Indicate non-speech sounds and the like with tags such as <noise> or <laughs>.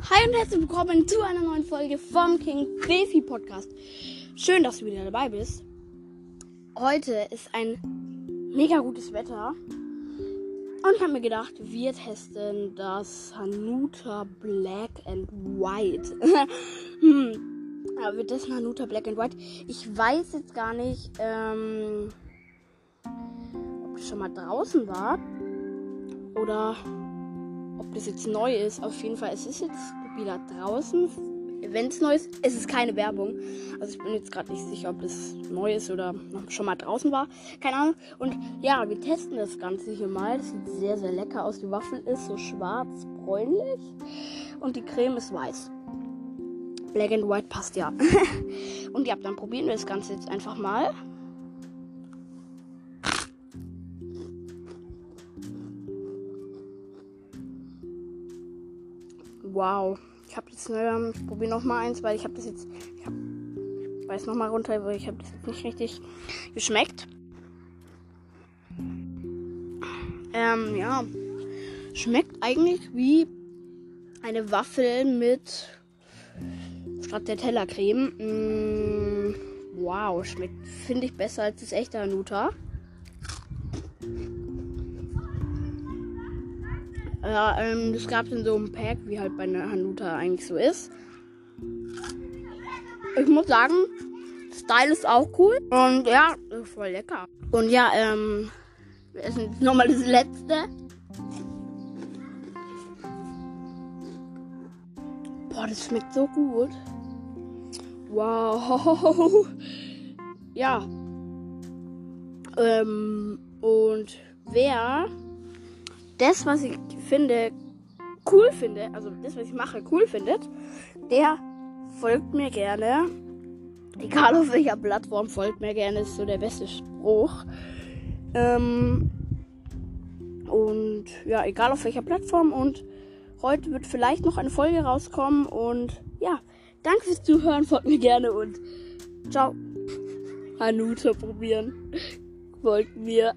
Hi und herzlich willkommen zu einer neuen Folge vom King Beefy Podcast. Schön, dass du wieder dabei bist. Heute ist ein mega gutes Wetter. Und ich habe mir gedacht, wir testen das Hanuta Black and White. <laughs> hm. Ja, wir testen Hanuta Black and White. Ich weiß jetzt gar nicht, ähm, ob das schon mal draußen war. Oder ob das jetzt neu ist. Auf jeden Fall, es ist jetzt wieder draußen. Wenn es neu ist, es ist keine Werbung. Also ich bin jetzt gerade nicht sicher, ob das neu ist oder schon mal draußen war. Keine Ahnung. Und ja, wir testen das Ganze hier mal. Das sieht sehr, sehr lecker aus. Die Waffel ist so schwarz, bräunlich. Und die Creme ist weiß. Black and White passt ja. <laughs> und ja, dann probieren wir das Ganze jetzt einfach mal. Wow. Ich habe jetzt, ähm, ich probiere noch mal eins, weil ich habe das jetzt, ich, hab, ich weiß noch mal runter, weil ich habe das jetzt nicht richtig geschmeckt. Ähm, ja. Schmeckt eigentlich wie eine Waffel mit statt der Tellercreme. Mm, wow, schmeckt, finde ich, besser als das echte Hanuta. Ja, ähm, das gab es in so einem Pack, wie halt bei einer Hanuta eigentlich so ist. Ich muss sagen, Style ist auch cool. Und ja, voll lecker. Und ja, ähm, wir essen jetzt nochmal das letzte. Boah, das schmeckt so gut. Wow. <laughs> Ja. Ähm, und wer das, was ich finde, cool finde, also das, was ich mache, cool findet, der folgt mir gerne. Egal auf welcher Plattform, folgt mir gerne, ist so der beste Spruch. Ähm, und ja, egal auf welcher Plattform. Und heute wird vielleicht noch eine Folge rauskommen. Und ja, danke fürs Zuhören, folgt mir gerne und ciao. Hanuta probieren. Folgt mir.